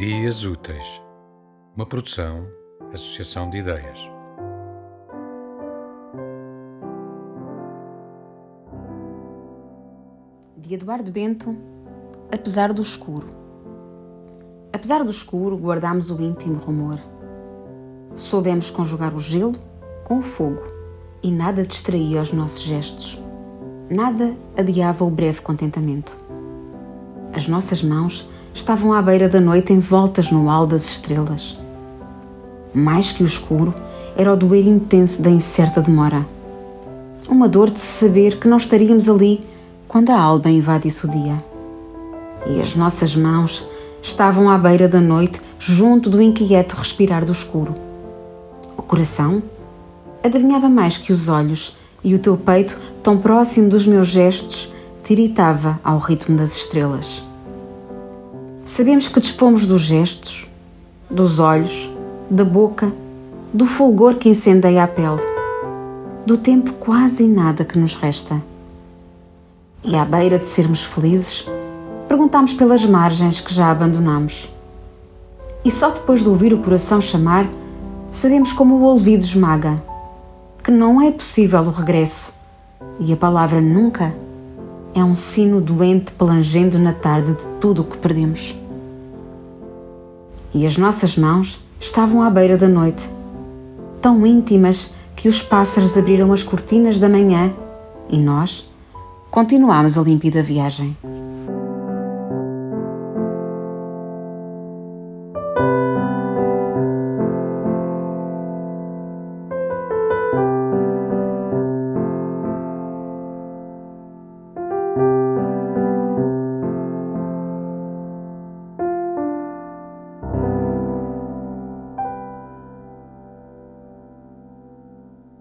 Dias Úteis, uma produção, associação de ideias. De Eduardo Bento, apesar do escuro. Apesar do escuro, guardamos o íntimo rumor. Soubemos conjugar o gelo com o fogo e nada distraía os nossos gestos. Nada adiava o breve contentamento. As nossas mãos estavam à beira da noite envoltas no halo das estrelas. Mais que o escuro, era o doer intenso da incerta demora. Uma dor de saber que não estaríamos ali quando a alba invadisse o dia. E as nossas mãos estavam à beira da noite, junto do inquieto respirar do escuro. O coração adivinhava mais que os olhos, e o teu peito, tão próximo dos meus gestos, tiritava ao ritmo das estrelas. Sabemos que dispomos dos gestos, dos olhos, da boca, do fulgor que incendeia a pele, do tempo quase nada que nos resta. E à beira de sermos felizes, perguntamos pelas margens que já abandonamos. E só depois de ouvir o coração chamar, sabemos como o ouvido esmaga, que não é possível o regresso, e a palavra nunca é um sino doente pelangendo na tarde de tudo o que perdemos. E as nossas mãos estavam à beira da noite, tão íntimas que os pássaros abriram as cortinas da manhã e nós continuámos a límpida viagem.